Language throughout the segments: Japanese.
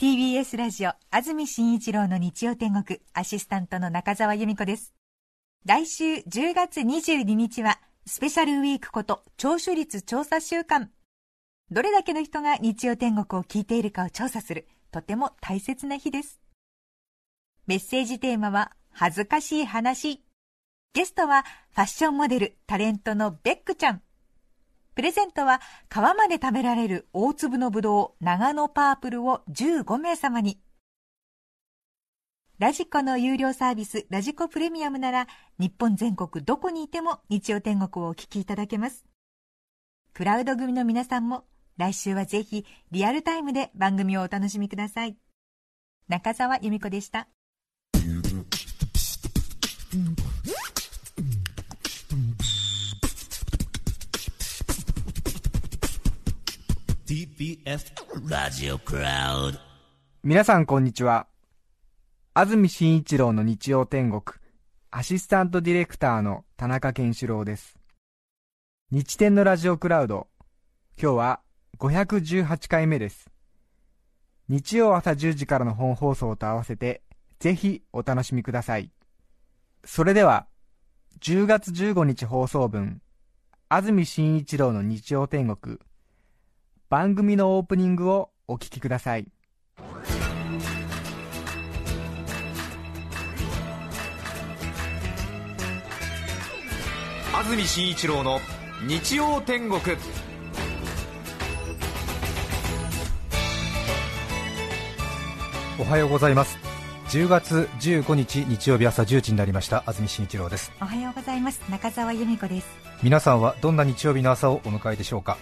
TBS ラジオ安住紳一郎の日曜天国アシスタントの中澤由美子です。来週10月22日はスペシャルウィークこと聴取率調査週間。どれだけの人が日曜天国を聞いているかを調査するとても大切な日です。メッセージテーマは恥ずかしい話。ゲストはファッションモデルタレントのベックちゃん。プレゼントは皮まで食べられる大粒のぶどう長野パープルを15名様に。ラジコの有料サービスラジコプレミアムなら日本全国どこにいても日曜天国をお聞きいただけます。クラウド組の皆さんも来週はぜひリアルタイムで番組をお楽しみください。中澤由美子でした。TBS ラジオクラウド皆さんこんにちは。安住紳一郎の日曜天国アシスタントディレクターの田中健志郎です。日天のラジオクラウド今日は518回目です。日曜朝10時からの本放送と合わせてぜひお楽しみください。それでは10月15日放送分安住紳一郎の日曜天国番組のオープニングをお聞きください。安住紳一郎の日曜天国。おはようございます。10月15日日曜日朝10時になりました。安住紳一郎です。おはようございます。中澤由美子です。皆さんはどんな日曜日の朝をお迎えでしょうか？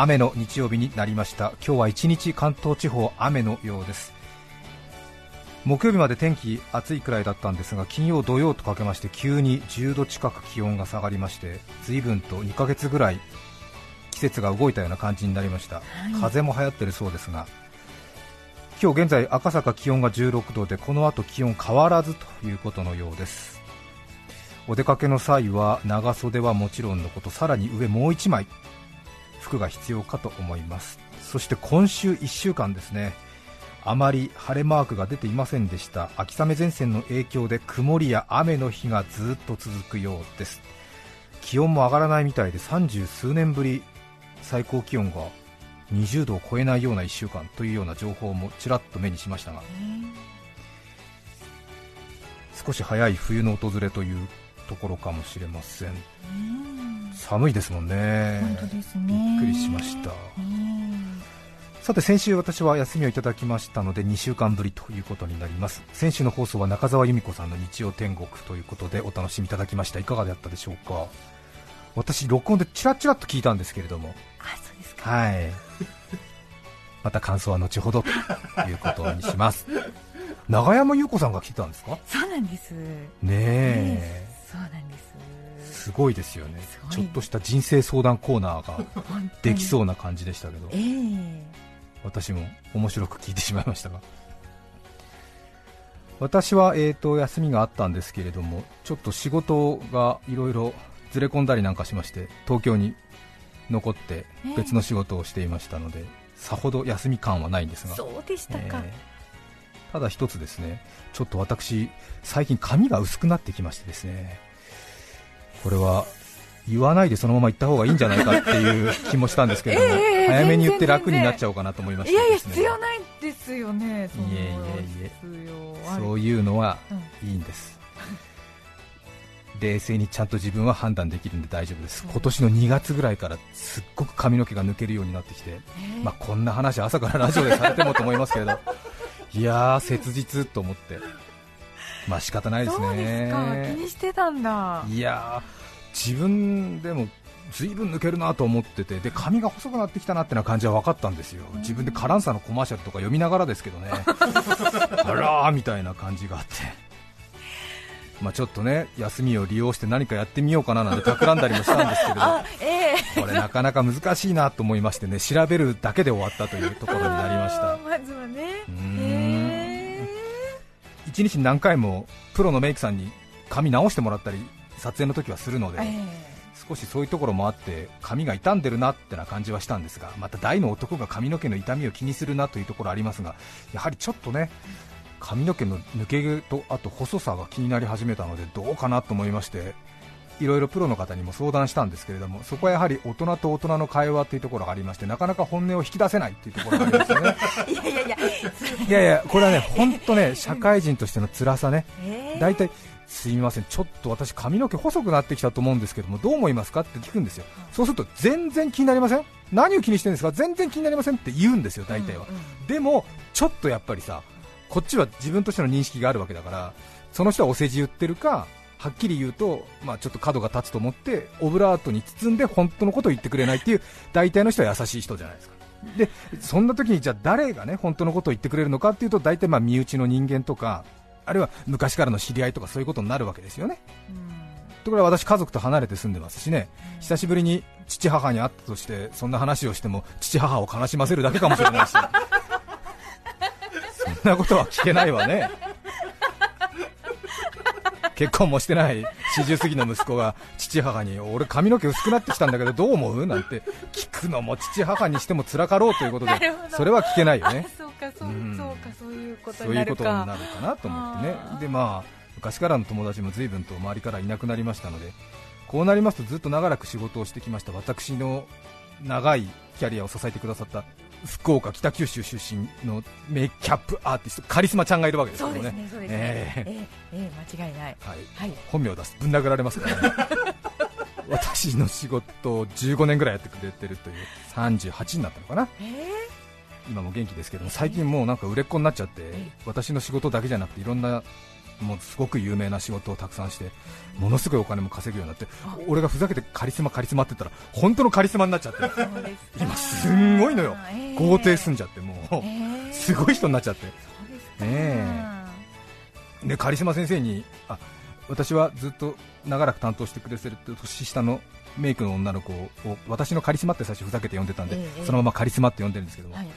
雨の日曜日になりました。今日は一日関東地方雨のようです。木曜日まで天気暑いくらいだったんですが金曜土曜とかけまして急に10度近く気温が下がりまして随分と2ヶ月ぐらい季節が動いたような感じになりました、風も流行ってるそうですが今日現在赤坂気温が16度でこの後気温変わらずということのようです。お出かけの際は長袖はもちろんのことさらに上もう1枚服が必要かと思います。そして今週1週間ですね。あまり晴れマークが出ていませんでした。秋雨前線の影響で曇りや雨の日がずっと続くようです。気温も上がらないみたいで30数年ぶり最高気温が20度を超えないような1週間というような情報もちらっと目にしましたが。少し早い冬の訪れというところかもしれません寒いですもんね。本当ですね。びっくりしました。さて先週私は休みをいただきましたので2週間ぶりということになります。先週の放送は中澤由美子さんの日曜天国ということでお楽しみいただきました。いかがだったでしょうか？私録音でチラチラっと聞いたんですけれども。あそうですか。はい。また感想は後ほどということにします。長山優子さんが来てたんですか？そうなんです。ねえそうなんですすごいですよね。ちょっとした人生相談コーナーができそうな感じでしたけど。ええ。私も面白く聞いてしまいましたが。私は、えー、と休みがあったんですけれどもちょっと仕事がいろいろずれ込んだりなんかしまして東京に残ってええ。別の仕事をしていましたので、さほど休み感はないんですが。そうでしたか、えーただ一つですねちょっと私最近髪が薄くなってきましてですねこれは言わないでそのまま行った方がいいんじゃないかっていう気もしたんですけれども、ええ早めに言って楽になっちゃおうかなと思いましいやいや必要ないですよねいえいえいえそういうのはうんいいんです、冷静にちゃんと自分は判断できるんで大丈夫です。う。ん今年の2月ぐらいからすっごく髪の毛が抜けるようになってきて、ええ。まあ、こんな話朝からラジオでされてもと思いますけれど。いやー切実と思ってまあ仕方ないですそうですか。気ねにしてたんだ。いやー自分でもずいぶん抜けるなと思っててで髪が細くなってきたなってな感じは分かったんですよ。自分でカランサのコマーシャルとか読みながらですけどね。あらーみたいな感じがあって。まあちょっとね休みを利用して何かやってみようかななんて企んだりもしたんですけれど。あええ。これなかなか難しいなと思いましてね調べるだけで終わったというところになりました。まずはね1日に何回もプロのメイクさんに髪直してもらったり撮影の時はするので、えー、少しそういうところもあって髪が傷んでるなってな感じはしたんですがまた大の男が髪の毛の痛みを気にするなというところありますがやはりちょっとね髪の毛の抜け毛とあと細さが気になり始めたのでどうかなと思いましていろいろプロの方にも相談したんですけれどもそこはやはり大人と大人の会話というところがありましてなかなか本音を引き出せないというところがありますよね。いやいやいや、いやいやこれはね本当ね社会人としての辛さね。えー。大体すみません、ちょっと私、髪の毛細くなってきたと思うんですけども、どう思いますかって聞くんですよ、そうすると全然気になりません、何を気にしてるんですか、全然気になりませんって言うんですよ、大体は。うんうん。でも、ちょっとやっぱりさ、こっちは自分としての認識があるわけだから、その人はお世辞言ってるか、はっきり言うと、まあ、ちょっと角が立つと思って、オブラートに包んで本当のことを言ってくれないっていう、大体の人は優しい人じゃないですか。でそんな時にじゃあ誰がね本当のことを言ってくれるのかっていうと大体まあ身内の人間とかあるいは昔からの知り合いとかそういうことになるわけですよね。ところが私、家族と離れて住んでますしね、久しぶりに父、母に会ったとして、そんな話をしても父、母を悲しませるだけかもしれないし、そんなことは聞けないわね。結婚もしてない40過ぎの息子が父、母に俺、髪の毛薄くなってきたんだけどどう思う？なんて聞くのも父、母にしても辛かろうということでそれは聞けないよね。そうか、そううん。そうか、そういうことになるか。になと思ってね。でまあ昔からの友達も随分と周りからいなくなりましたのでこうなりますとずっと長らく仕事をしてきました。私の長いキャリアを支えてくださった福岡北九州出身のメイキャップアーティストカリスマちゃんがいるわけですけどね。そうですね、そうですね。ええ。ええええ間違いない。はい、はい。本名を出す。ぶん殴られますからね。私の仕事を15年ぐらいやってくれてるという38になったのかな。ええ。今も元気ですけども最近もうなんか売れっ子になっちゃってえ。私の仕事だけじゃなくていろんなもうすごく有名な仕事をたくさんしてものすごいお金も稼ぐようになって俺がふざけてカリスマカリスマって言ったら本当のカリスマになっちゃって今すんごいのよ。ええ豪邸住んじゃってもうええすごい人になっちゃって。ねでカリスマ先生にあ私はずっと長らく担当してくれてる年下のメイクの女の子を私のカリスマって最初ふざけて呼んでたんで、ええ。そのままカリスマって呼んでるんですけども、はい。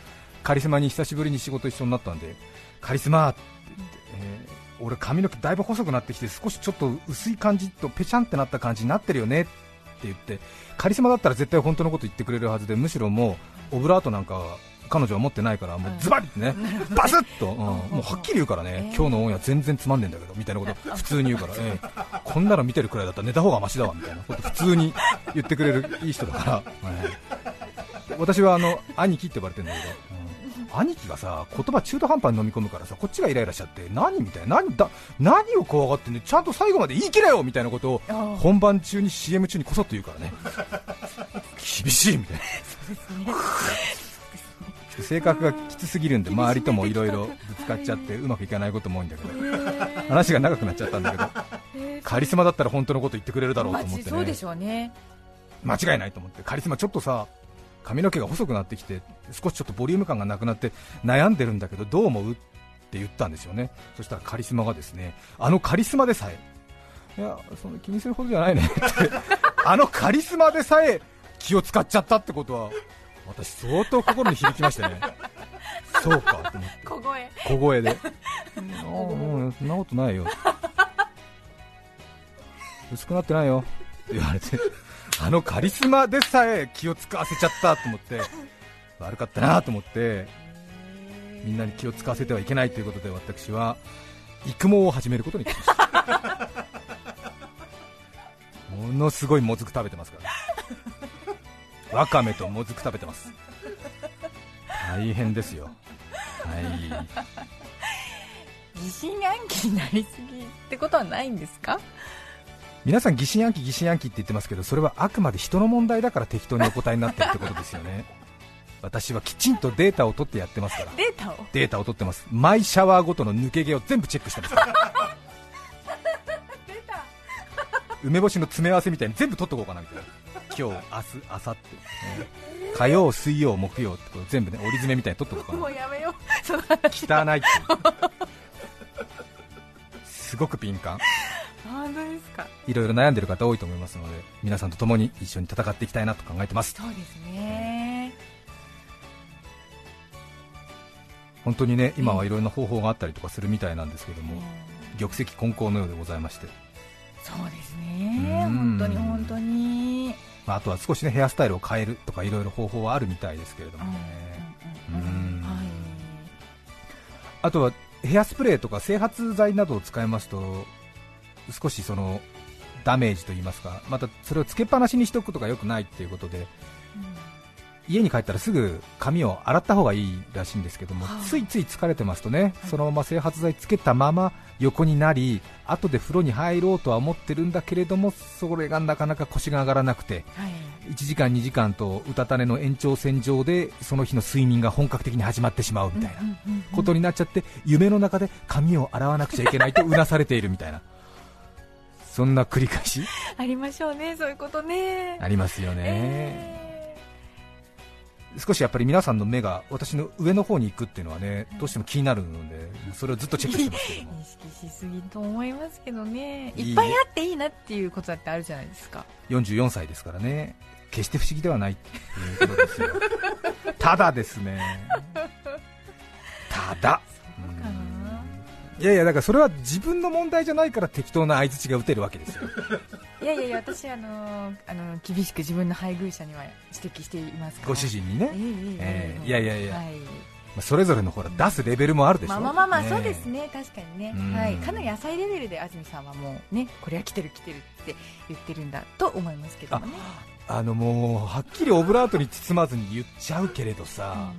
カリスマに久しぶりに仕事一緒になったんでカリスマって言って、えー俺髪の毛だいぶ細くなってきて少しちょっと薄い感じとペチャンってなった感じになってるよねって言ってカリスマだったら絶対本当のこと言ってくれるはずでむしろもうオブラートなんかは彼女は持ってないからもうズバリってねバスッと、うんもうはっきり言うからね、えー今日のオンエア全然つまんねえんだけどみたいなこと普通に言うから、えーこんなの見てるくらいだったら寝た方がマシだわみたいなこと普通に言ってくれるいい人だから、はい私はあの兄貴って呼ばれてるんだけど、うん兄貴がさ言葉中途半端に飲み込むからさこっちがイライラしちゃって何みたいな何だ何を怖がってんの？ちゃんと最後まで言い切れよみたいなことを本番中に CM 中にこそっと言うからね。厳しいみたいな。性格がきつすぎるんで周りともいろいろぶつかっちゃってうまくいかないことも多いんだけど。話が長くなっちゃったんだけど。カリスマだったら本当のこと言ってくれるだろうと思ってね。間違いないと思って。カリスマちょっとさ髪の毛が細くなってきて少しちょっとボリューム感がなくなって悩んでるんだけどどう思うって言ったんですよね。そしたらカリスマがですねあのカリスマでさえいやそんな気にするほどじゃないね。ってあのカリスマでさえ気を使っちゃったってことは私相当心に響きましてね。そうか。と思って小声。小声で「うんもうそんなことないよ」薄くなってないよ。って言われてあのカリスマでさえ気を使わせちゃったと思って 悪かったなと思ってみんなに気を使わせてはいけないということで私は育毛を始めることにしました。ものすごいもずく食べてますから。わかめともずく食べてます。大変ですよ。はい。疑心暗鬼になりすぎってことはないんですか？皆さん疑心暗鬼疑心暗鬼って言ってますけどそれはあくまで人の問題だから適当にお答えになってるってことですよね。私はきちんとデータを取ってやってますから。データを？データを取ってます。マイシャワーごとの抜け毛を全部チェックしてます。から梅干しの詰め合わせみたいに全部取っとこうかなみたいな。今日明日明後日、火曜水曜木曜ってこう全部ね折り詰めみたいに取っとこうかな。もうやめよう。汚いって すごく敏感本当ですか？いろいろ悩んでる方多いと思いますので皆さんと共に一緒に戦っていきたいなと考えてます。そうですね。本当にね今はいろんな方法があったりとかするみたいなんですけども、うん玉石混交のようでございまして。そうですね。うん。本当に本当に。まあ、あとは少しねヘアスタイルを変えるとかいろいろ方法はあるみたいですけれどもね、あとはヘアスプレーとか整髪剤などを使いますと少しそのダメージといいますかまたそれをつけっぱなしにしておくことが良くないっていうことで家に帰ったらすぐ髪を洗った方がいいらしいんですけども、はあついつい疲れてますとね、そのまま整髪剤つけたまま横になり後で風呂に入ろうとは思ってるんだけれどもそれがなかなか腰が上がらなくてはい。1時間2時間とうたた寝の延長線上でその日の睡眠が本格的に始まってしまうみたいなことになっちゃって夢の中で髪を洗わなくちゃいけないとうなされているみたいなそんな繰り返し？ありましょうね。そういうことね。ありますよね、え少しやっぱり皆さんの目が私の上の方に行くっていうのはねどうしても気になるのでそれをずっとチェックしてますけども。ー意識しすぎと思いますけどね。いっぱいあっていいなっていうことだってあるじゃないですか。44歳ですからね。決して不思議ではないっていうことですよ。ただですね。ただいやいやだからそれは自分の問題じゃないから適当な相づちが打てるわけですよ。いやいやいや私あのーあのー厳しく自分の配偶者には指摘していますから。ご主人にね。ええええええいやいやいや。はい。まあそれぞれのほら出すレベルもあるでしょ。まあまあまあまあ、ねそうですね。確かにね。うん。はい。かなり浅いレベルで安住さんはもうねこれは来てる来てるって言ってるんだと思いますけどもね。あのもうはっきりオブラートに包まずに言っちゃうけれどさ、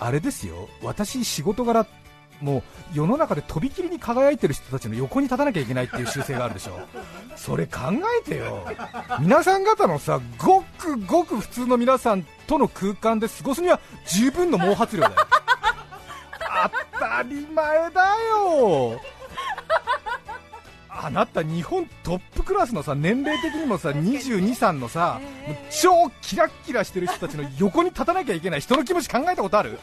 あれですよ。私仕事柄もう世の中でとびきりに輝いてる人たちの横に立たなきゃいけないっていう習性があるでしょ。それ考えてよ。皆さん方のさごくごく普通の皆さんとの空間で過ごすには十分の毛髪量だよ。当たり前だよ。あなた日本トップクラスのさ年齢的にもさ22、3のさ、超キラッキラしてる人たちの横に立たなきゃいけない人の気持ち考えたことある？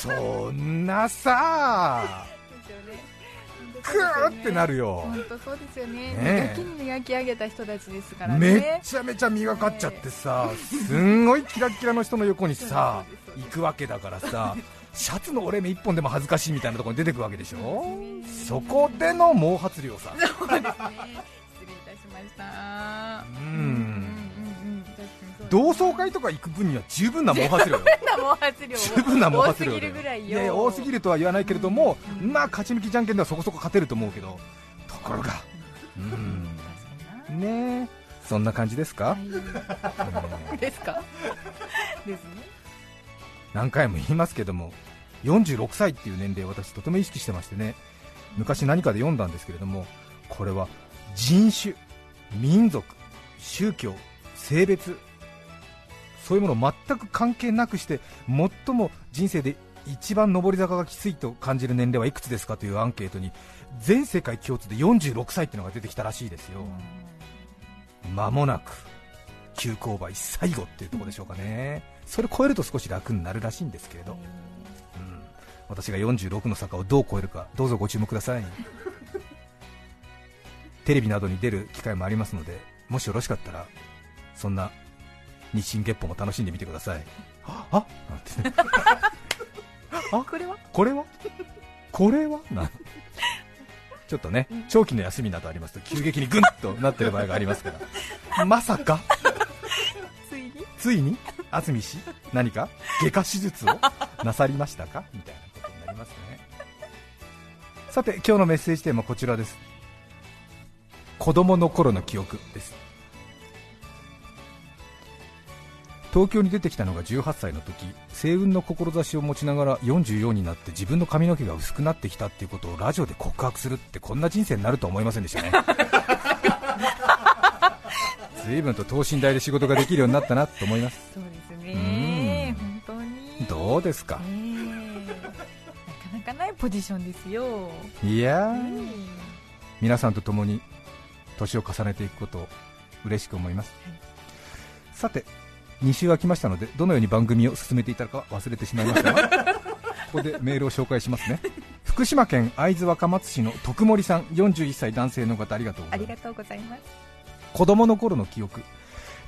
そんなさ。クーってなるよ。本当そうですよね。ねえ。磨きに磨き上げた人たちですからね。めっちゃめちゃ磨かっちゃってさすんごいキラッキラの人の横にさ行くわけだからさ シャツの折れ目一本でも恥ずかしいみたいなところに出てくわけでしょ？そこでの毛髪量さ。失礼いたしました。うん。同窓会とか行く分には十分な毛髪量よな毛髪量多すぎるぐらいよ。いや多すぎるとは言わないけれども、うん。まあ勝ち抜きじゃんけんではそこそこ勝てると思うけどところが。うん。ねえ。そんな感じですか、ですか？ですね。何回も言いますけども46歳っていう年齢を私とても意識してましてね。昔何かで読んだんですけれどもこれは人種民族宗教性別そういうものを全く関係なくして最も人生で一番上り坂がきついと感じる年齢はいくつですかというアンケートに全世界共通で46歳っていうのが出てきたらしいですよ。間もなく急勾配最後っていうところでしょうかね。それを超えると少し楽になるらしいんですけれど、うん、私が46の坂をどう超えるかどうぞご注目ください。テレビなどに出る機会もありますのでもしよろしかったらそんな日進月歩も楽しんでみてください。ああなんてねあ これは？これは？これは？なんちょっとね長期の休みなどありますと急激にグンとなってる場合がありますから。まさか？ついに？ついに？安住氏？何か？外科手術を？なさりましたか？みたいなことになりますね。さて今日のメッセージテーマはこちらです。子供の頃の記憶です東京に出てきたのが18歳の時星雲の志を持ちながら44になって自分の髪の毛が薄くなってきたっていうことをラジオで告白するってこんな人生になるとは思いませんでしたね。随分と等身大で仕事ができるようになったなと思います。そうですね。うん。本当に。どうですか？ええ。なかなかないポジションですよ。いや。ーうん。皆さんと共に年を重ねていくことを嬉しく思います、さて2週空きましたのでどのように番組を進めていたか忘れてしまいましたが ここでメールを紹介しますね。福島県会津若松市の徳森さん41歳男性の方ありがとうございます。ありがとうございます。子供の頃の記憶。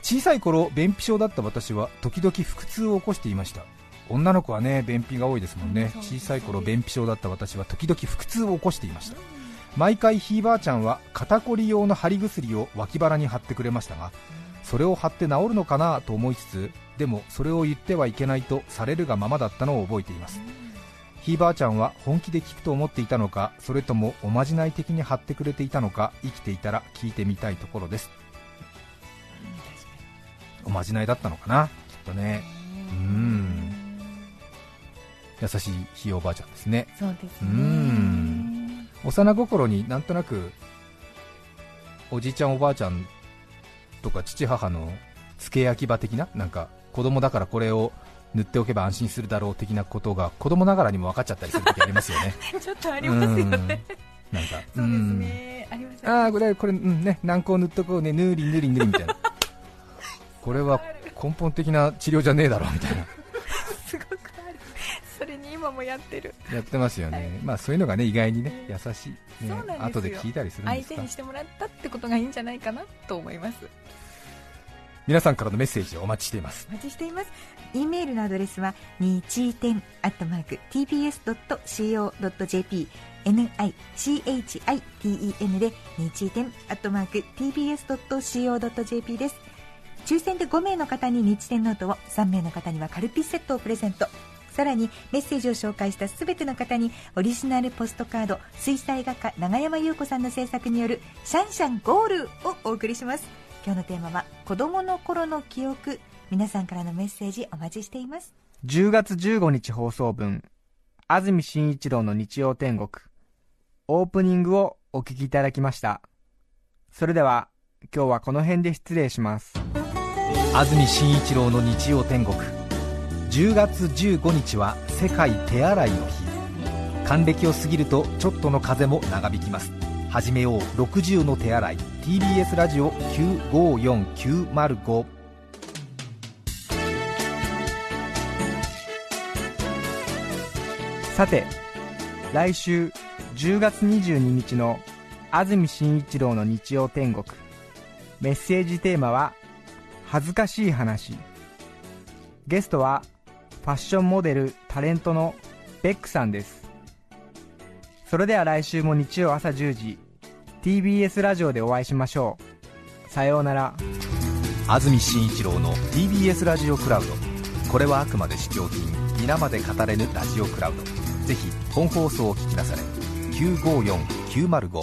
小さい頃便秘症だった私は時々腹痛を起こしていました。女の子はね便秘が多いですもんね。小さい頃便秘症だった私は時々腹痛を起こしていました毎回ひいばあちゃんは肩こり用の貼り薬を脇腹に貼ってくれましたがそれを貼って治るのかなと思いつつでもそれを言ってはいけないとされるがままだったのを覚えています。ひいばあちゃんは本気で聞くと思っていたのかそれともおまじない的に貼ってくれていたのか生きていたら聞いてみたいところです。おまじないだったのかなきっとね。うん。優しいひいおばあちゃんですね。そうですうねん幼心になんとなくおじいちゃんおばあちゃんとか父母の付け焼き場的ななんか子供だからこれを塗っておけば安心するだろう的なことが子供ながらにも分かっちゃったりする時ありますよね。ちょっとありますよね。うん。なんか。そうですね。ありますうん。ああこれこれうんね軟膏塗っとこうね。ぬりぬりぬりみたいな。これは根本的な治療じゃねえだろうみたいな今もやってる。やってますよね、まあそういうのがね意外にね優しい、ねそうなんですよ。後で聞いたりするんで相すか？手にしてもらったってことがいいんじゃないかなと思います。皆さんからのメッセージをお待ちしています。お待ちしています。e メールのアドレスは日天アットマーク tbs.co.jp nichiten で日天アットマーク tbs.co.jp です。抽選で5名の方に日天ノートを3名の方にはカルピスセットをプレゼントさらにメッセージを紹介したすべての方にオリジナルポストカード水彩画家永山優子さんの制作によるシャンシャンゴールをお送りします。今日のテーマは子供の頃の記憶。皆さんからのメッセージお待ちしています。10月15日放送分安住紳一郎の日曜天国。オープニングをお聞きいただきました。それでは今日はこの辺で失礼します。安住紳一郎の日曜天国10月15日は世界手洗いの日。還暦を過ぎるとちょっとの風も長引きます。始めよう。60の手洗い。TBS ラジオ954905さて来週10月22日の安住紳一郎の日曜天国。メッセージテーマは恥ずかしい話。ゲストはファッションモデルタレントのベックさんです。それでは来週も日曜朝10時 TBS ラジオでお会いしましょう。さようなら。安住紳一郎の TBS ラジオクラウド。これはあくまで試供品皆まで語れぬラジオクラウド。ぜひ本放送を聞きなされ。954905